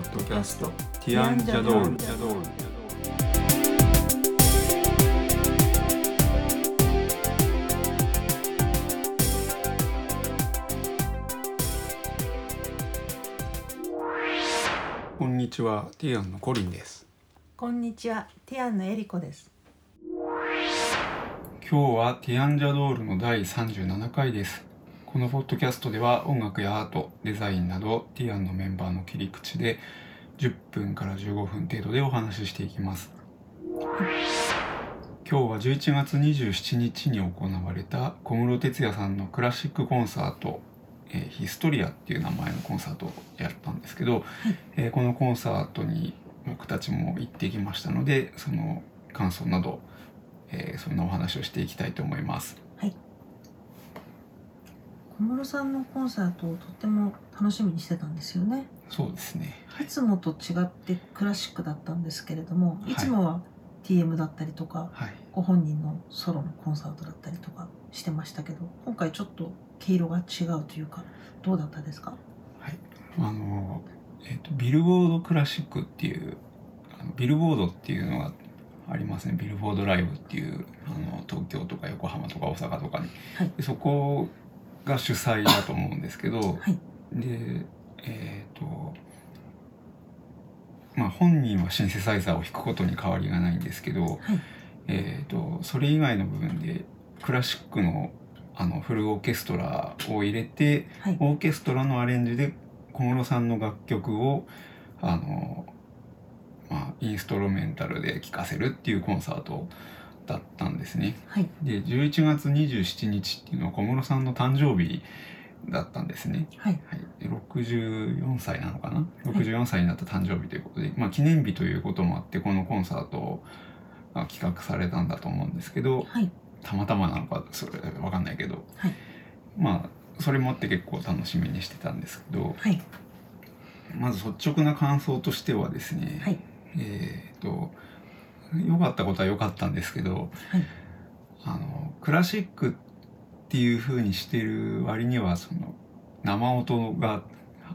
ッドキャスト。ティアンジャドール。こんにちは。ティアンのコリンです。こんにちは、ティアンのエリコです。今日はティアンジャドールの第37回ですこのポッドキャストでは音楽やアートデザインなどティアンのメンバーの切り口で10分から15分程度でお話ししていきます今日は11月27日に行われた小室哲哉さんのクラシックコンサートえーヒストリアっていう名前のコンサートをやったんですけど、えーこのコンサートに僕たちも行ってきましたのでその感想など、えーそんなお話をしていきたいと思います。はい。小室さんのコンサートをとっても楽しみにしてたんですよね。そうですね。いつもと違ってクラシックだったんですけれども、はいいつもは TM だったりとか、はい。ご本人のソロのコンサートだったりとかしてましたけど、今回ちょっと毛色が違うというか、どうだったですか？はい。あの、えっ、と、ビルボードクラシックっていう、あのビルボードっていうのがありますね。ビルボードライブっていう、あの、東京とか横浜とか大阪とかに。はいでそこが主催だと思うんですけど、はい。で、えっ、と、まあ本人はシンセサイザーを弾くことに変わりがないんですけど、はい。えー、とそれ以外の部分でクラシックのあのフルオーケストラを入れてはい。オーケストラのアレンジで小室さんの楽曲をあの、まあ、インストロメンタルで聴かせるっていうコンサートだったんですね。はい。で11月27日っていうのは小室さんの誕生日だったんですね。はい。はい、で64歳なのかな？64歳になった誕生日ということで、まあ、記念日ということもあってこのコンサートが企画されたんだと思うんですけどはい。たまたまなのかそれわかんないけど、はいまあそれもあって結構楽しみにしてたんですけどはい。まず率直な感想としてはですね、はい。えっ、と 良かったことは良かったんですけど、はい。あのクラシックっていう風にしてる割にはその生音が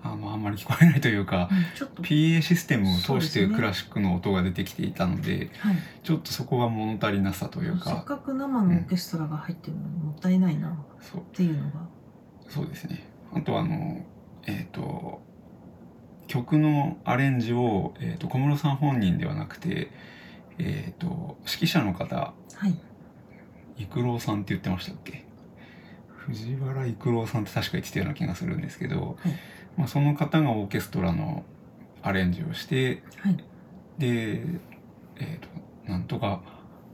あのあんまり聞こえないというか、うんちょっと、PA システムを通してクラシックの音が出てきていたので、はい。ちょっとそこが物足りなさというせっかかく生のオーケストラが入ってるのにもったいないな。う。ていうのが。そうですね。あとあのえっ、と曲のアレンジを、えー、と小室さん本人ではなくてえっ、と指揮者の方はい。育郎さんって言ってましたっけ？藤原育郎さんって確か言ってたような気がするんですけど、はいまあ、その方がオーケストラのアレンジをしてはい。でえっ、となんとか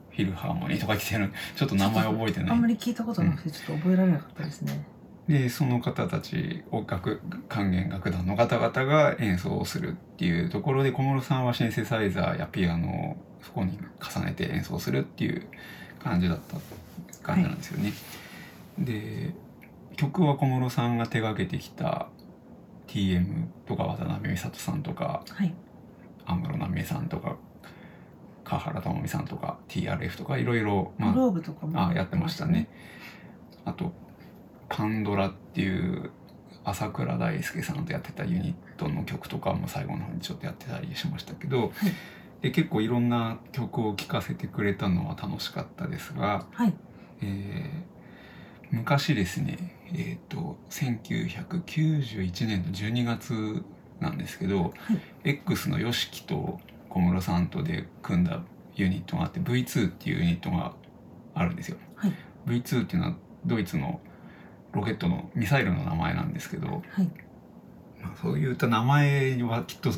フィルハーモニーとか言ってたようなちょっと名前覚えてないあんまり聞いたことなくて、ちょっと覚えられなかったですね。でその方たちを楽管弦楽団の方々が演奏をするっていうところで小室さんはシンセサイザーやピアノをそこに重ねて演奏するっていう感じだった感じなんですよね。で曲は小室さんが手がけてきた TM とか渡辺美里さんとかはい。安室奈美恵さんとか川原智美さんとか TRF とかいろいろまあやってましたね。あとパンドラっていう朝倉大輔さんとやってたユニットの曲とかも最後の方にちょっとやってたりしましたけど、で結構いろんな曲を聴かせてくれたのは楽しかったですが、はい。えー昔ですねえっ、と1991年の12月なんですけど、はい X の YOSHIKI と小室さんとで組んだユニットがあって V2 っていうユニットがあるんですよ。はい。V2 っていうのはドイツのロケットのミサイルの名前なんですけど、はい。まあ、そういった名前はきっと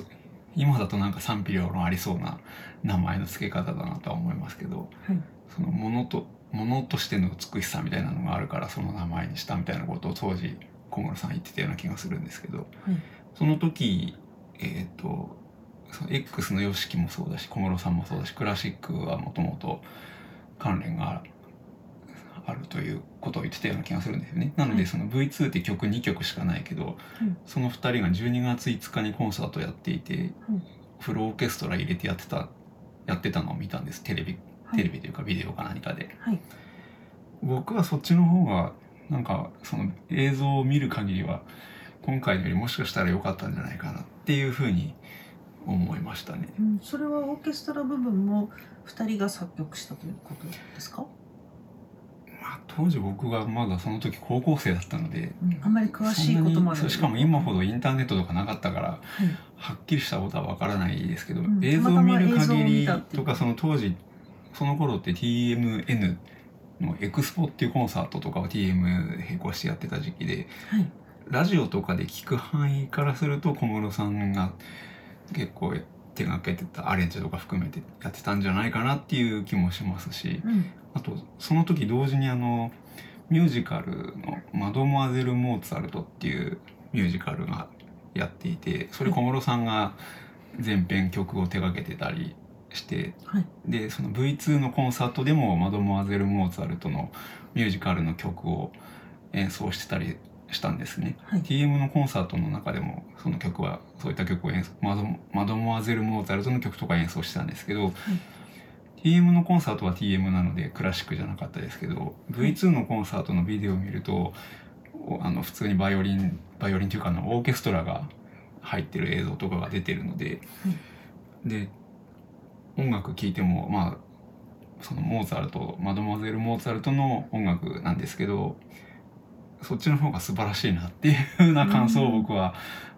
今だとなんか賛否両論ありそうな名前の付け方だなとは思いますけどはい。そのものとものとしての美しさみたいなのがあるからその名前にしたみたいなことを当時小室さん言ってたような気がするんですけどはい。その時えっ、とその X の YOSHIKI もそうだし小室さんもそうだしクラシックはもともと関連があるということを言ってたような気がするんですよね。なのはいでその V2 って曲2曲しかないけど、うんその2人が12月5日にコンサートやっていて、うんフルオーケストラ入れてやってたやってたのを見たんですテレビはいテレビというかビデオか何かで。はい。僕はそっちの方がなんかその映像を見る限りは今回よりもしかしたら良かったんじゃないかなっていうふうに思いましたね。うん、それはオーケストラ部分も2人が作曲したということですか、まあ、当時僕がまだその時高校生だったのでうん、あんまり詳しいことまでしかも今ほどインターネットとかなかったからはい。はっきりしたことはわからないですけど、ん。映像を見る限りとかその当時その頃って TMN のエクスポっていうコンサートとかを TM 並行してやってた時期ではい。ラジオとかで聞く範囲からすると小室さんが結構手がけてたアレンジとか含めてやってたんじゃないかなっていう気もしますしうん。あとその時同時にあのミュージカルの「マドモアゼル・モーツァルト」っていうミュージカルがやっていてそれ小室さんが全編曲を手掛けてたりしてはい。でその V2 のコンサートでも「マドモアゼル・モーツァルト」のミュージカルの曲を演奏してたりしたんですね。はい。TM のコンサートの中でもその曲はそういった曲を演奏マドマドモアゼル・モーツァルトの曲とか演奏してたんですけど、TM のコンサートは TM なのでクラシックじゃなかったですけど V2 のコンサートのビデオを見るとおあの普通にバイオリンバイオリンというかあのオーケストラが入ってる映像とかが出てるので、で音楽聴いてもまあそのモーツァルトマドモアゼル・モーツァルトの音楽なんですけどそっちの方が素晴らしいなっていうふうな感想を僕は、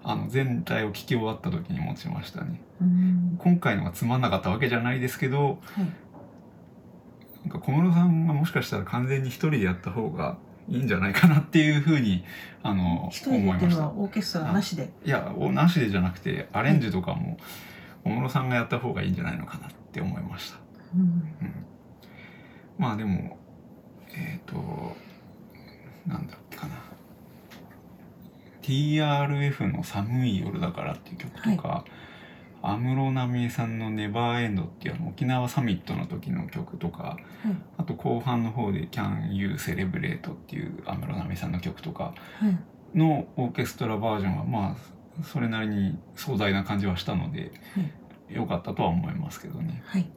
あの全体を聴き終わった時に持ちましたね。うん。今回のがつまんなかったわけじゃないですけどはい。なんか小室さんがもしかしたら完全に一人でやった方がいいんじゃないかなっていうふうにあの思いました。はオーケストラなしで。いやおなしでじゃなくてアレンジとかも小室さんがやった方がいいんじゃないのかなって思いました、うん。うん、まあでもえっ、となんだっけかな TRF の「寒い夜だから」っていう曲とか、安室奈美恵さんの「ネバーエンド」っていうあの沖縄サミットの時の曲とかはい。あと後半の方で「Can You Celebrate」っていう安室奈美恵さんの曲とかはい。のオーケストラバージョンはまあそれなりに壮大な感じはしたので良かったとは思いますけどね。はい。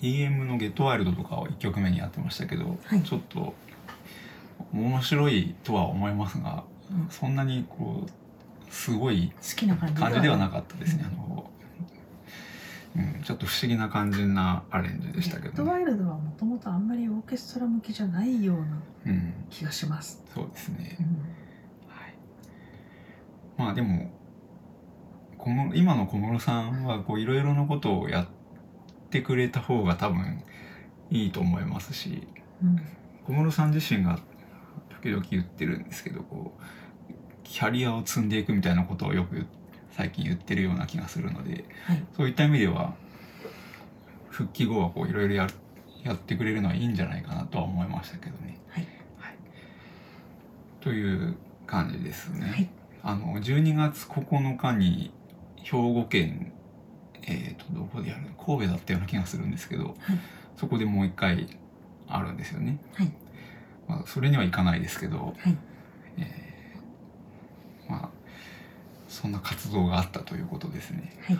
TM の「ゲットワイルド」とかを1曲目にやってましたけど、はい。ちょっと面白いとは思いますがうんそんなにこうすごい好きな感じではなくかったですね、あの、うん、ちょっと不思議な感じなアレンジでしたけどね、トワイルドはもともとあんまりオーケストラ向きじゃないようなうん、気がします、そうですね。う、ん。はい、まあでも小室今の小室さんはこういろいろなことをやってくれた方が多分いいと思いますしうん。小室さん自身が時々言ってるんですけどこうキャリアを積んでいくみたいなことをよく最近言ってるような気がするのではい。そういった意味では復帰後はこういろいろややってくれるのはいいんじゃないかなとは思いましたけどね。はい。はい、という感じですね。はい。あの12月9日に兵庫県えー、とどこでやる神戸だったような気がするんですけど、はい。そこでもう一回あるんですよね。はい。まあ、それには行かないですけど、はい。えーまあそんな活動があったということですね。はい。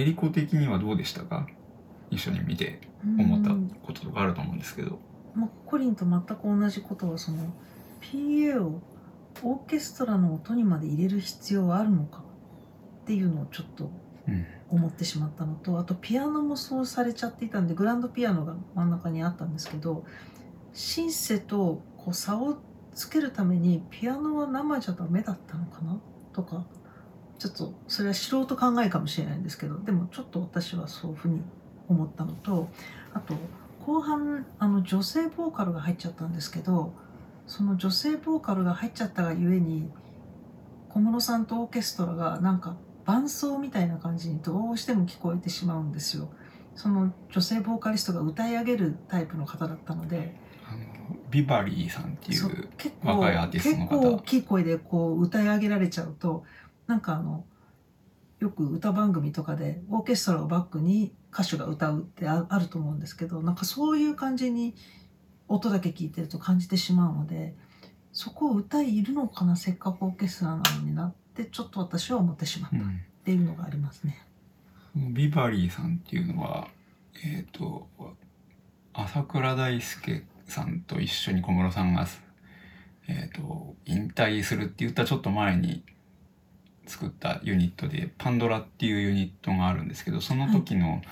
エリコ的にはどうでしたか？一緒に見て思ったうんこととかあると思うんですけど。まあ、コリンと全く同じことはその PA をオーケストラの音にまで入れる必要はあるのか？っていうのをちょっとうん。思ってしまったのとあとピアノもそうされちゃっていたんでグランドピアノが真ん中にあったんですけどシンセとこう差をつけるためにピアノは生じゃダメだったのかな？とかちょっとそれは素人考えかもしれないんですけどでもちょっと私はそういうふうに思ったのとあと後半あの女性ボーカルが入っちゃったんですけどその女性ボーカルが入っちゃったがゆえに小室さんとオーケストラがなんか伴奏みたいな感じにどうしても聞こえてしまうんですよ。その女性ボーカリストが歌い上げるタイプの方だったので、ビバリーさんっていそうう結構若いアーティストの方結構大きい声でこう歌い上げられちゃうとなんかあのよく歌番組とかでオーケストラをバックに歌手が歌うってああると思うんですけどなんかそういう感じに音だけ聞いてると感じてしまうのでそこを歌いるのかなせっかくオーケストラなのになってちょっと私は思ってしまったっうんていうのがありますね。ビバリーさんっていうのはえっ、と朝倉大輔さんと一緒に小室さんが、えー、と引退するって言ったちょっと前に作ったユニットでパンドラっていうユニットがあるんですけどその時の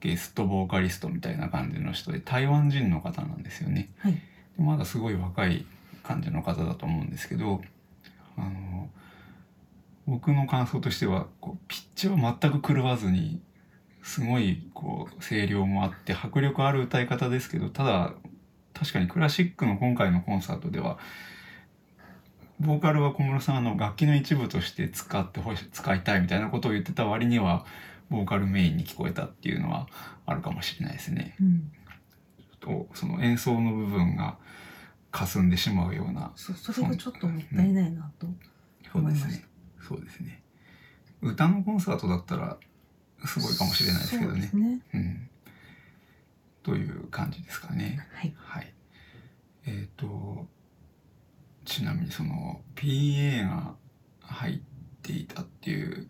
ゲストボーカリストみたいな感じの人で台湾人の方なんですよね。はいでまだすごい若い感じの方だと思うんですけどあの僕の感想としてはこうピッチは全く狂わずにすごいこう声量もあって迫力ある歌い方ですけどただ確かにクラシックの今回のコンサートではボーカルは小室さんあの楽器の一部として使ってほし使いたいみたいなことを言ってた割にはボーカルメインに聞こえたっていうのはあるかもしれないですね。うん、とその演奏の部分が霞んでしまうようなそうそれがちょっともったいないなと思いました。そうですね。歌のコンサートだったらすごいかもしれないですけどね。そうですね。うん、という感じですかね。はい。はい。えっ、とちなみにその PA が入っていたっていう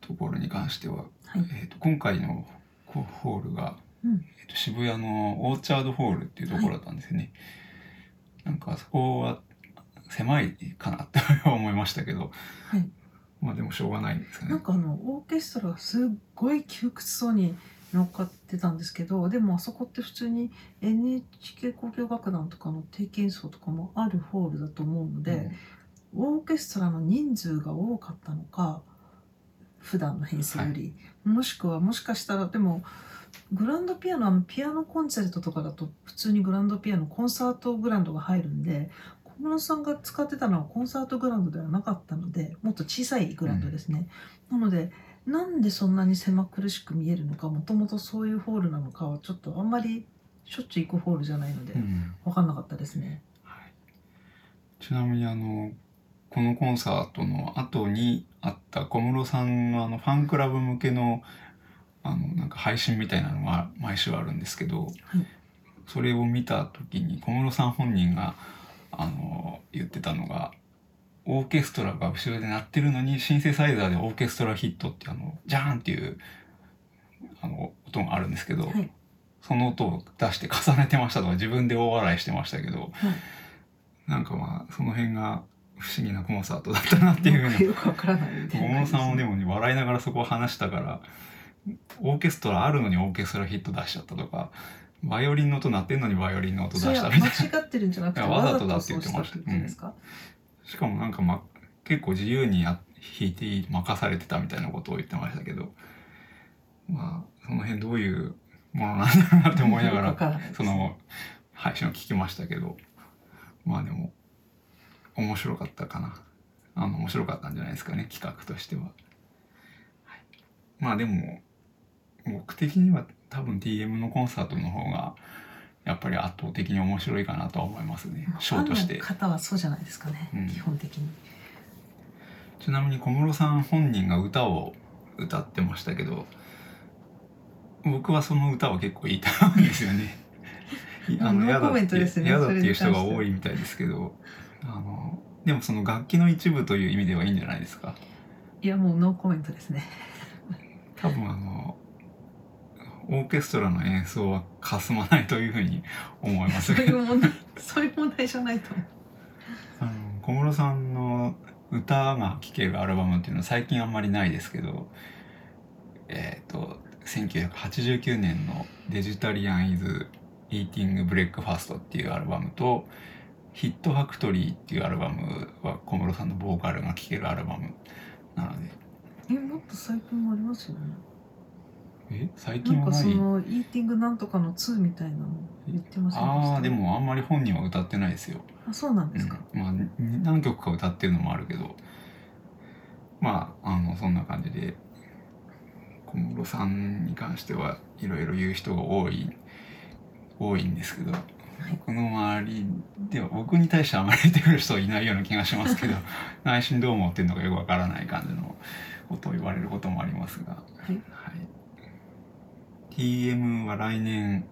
ところに関しては、はい。えー、と今回のホホールが、うん。えー、と渋谷のオーチャードホールっていうところだったんですよね、なんかそこは狭いかなって思いましたけどはい。まあでもしょうがないんですかね。なんかあのオーケストラがすっごい窮屈そうに乗っかってたんですけどでもあそこって普通に NHK 交響楽団とかの定期演奏とかもあるホールだと思うので、オーケストラの人数が多かったのか普段の編成より、もしくはもしかしたらでもグランドピアノあのピアノコンチェルトとかだと普通にグランドピアノコンサートグランドが入るんで小室さんが使ってたのはコンサートグランドではなかったのでもっと小さいグランドですね、なのでなんでそんなに狭苦しく見えるのかもともとそういうホールなのかはちょっとあんまりしょっちゅう行くホールじゃないのでうん。分かんなかったですね。はい。ちなみにあのこのコンサートの後にあった小室さんのあのファンクラブ向けのあのなんか配信みたいなのが毎週あるんですけど、はい。それを見た時に小室さん本人があの言ってたのがオーケストラが後ろで鳴ってるのにシンセサイザーでオーケストラヒットってあのジャーンっていうあの音があるんですけど、はい。その音を出して重ねてましたとか自分で大笑いしてましたけど、はい。なんかまあその辺が不思議なコンサートだったなっていうふうに よくわからないみたいな小室さんもでも笑いながらそこを話したからオーケストラあるのにオーケストラヒット出しちゃったとかバイオリンの音鳴ってんのにバイオリンの音出したみたいな。間違ってるんじゃなくてわざとだって言ってました。わざとそうってことですか、しかもなんか、ま、結構自由にや弾いていい任されてたみたいなことを言ってましたけどまあその辺どういうものなんだろうなって思いながら その配信を聞きましたけどまあでも面白かったかな。あの面白かったんじゃないですかね企画としては、はい、まあでも僕的には多分 TM のコンサートの方がやっぱり圧倒的に面白いかなとは思いますね。ショーとして。方はそうじゃないですかね、うん。基本的に。ちなみに小室さん本人が歌を歌ってましたけど僕はその歌は結構いいと思うんですよね。いノー嫌だコメントってですね嫌だっていう人が多いみたいですけどあのでもその楽器の一部という意味ではいいんじゃないですか？いやもうノーコメントですね。多分あのオーケストラの演奏は霞まないというふうに思いますそういう問題そういう問題じゃないと思う。あの小室さんの歌が聴けるアルバムっていうのは最近あんまりないですけどえっ、と1989年の「デジタリアン・イズ・イーティング・ブレックファースト」っていうアルバムと「ヒット・ファクトリー」っていうアルバムは小室さんのボーカルが聴けるアルバムなので。えもっと最近もありますよねえ最なんかそのイーティングなんとかの2みたいなの言ってませんでした？ああでもあんまり本人は歌ってないですよ。あそうなんですか、うん、まあに何曲か歌ってるのもあるけど。まああのそんな感じで小室さんに関してはいろいろ言う人が多い多いんですけど、僕の周りでは僕に対してはあまり言ってくる人はいないような気がしますけど 内心どう思ってるのかよくわからない感じのことを言われることもありますが、はい。はい、TM は来年、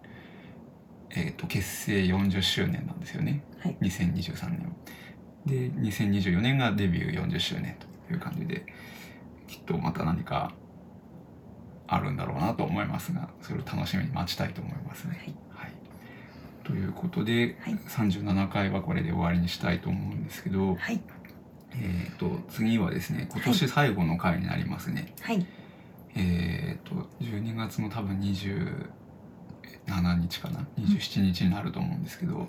えー、と結成40周年なんですよね。はい。2023年で2024年がデビュー40周年という感じできっとまた何かあるんだろうなと思いますがそれを楽しみに待ちたいと思いますね。はい。ということで、はい。37回はこれで終わりにしたいと思うんですけどはい。えっ、と次はですね今年最後の回になりますね。はいえっ、と12月の多分27日かな？27日になると思うんですけど、はい。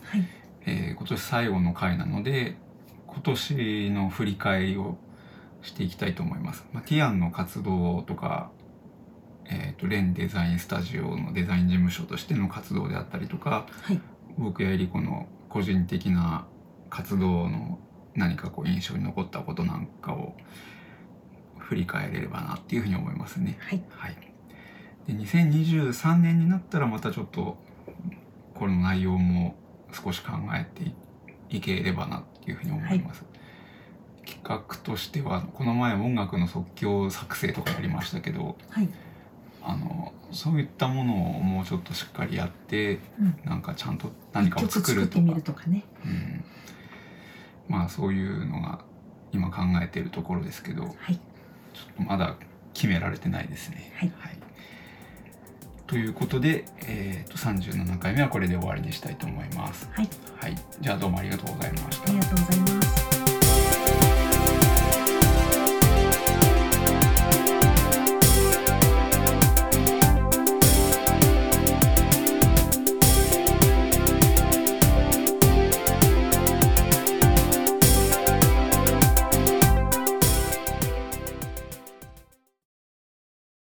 えー今年最後の回なので今年の振り返りをしていきたいと思います。まあ、ティアンの活動とか、えー、とレンデザインスタジオのデザイン事務所としての活動であったりとかはい。僕やエリコの個人的な活動の何かこう印象に残ったことなんかを振り返れればなっていうふうに思いますね。はい。はい、で2023年になったらまたちょっとこの内容も少し考えていいければなっていうふうに思います。企画としてはこの前音楽の即興作成とかやりましたけどはい。あのそういったものをもうちょっとしっかりやってうん。なんかちゃんと何かを作るとか。るとかね。うん、まあそういうのが今考えているところですけど。はいちょっとまだ決められてないですね。はいということで、えー、と37回目はこれで終わりにしたいと思います。はいはい、じゃあどうもありがとうございます。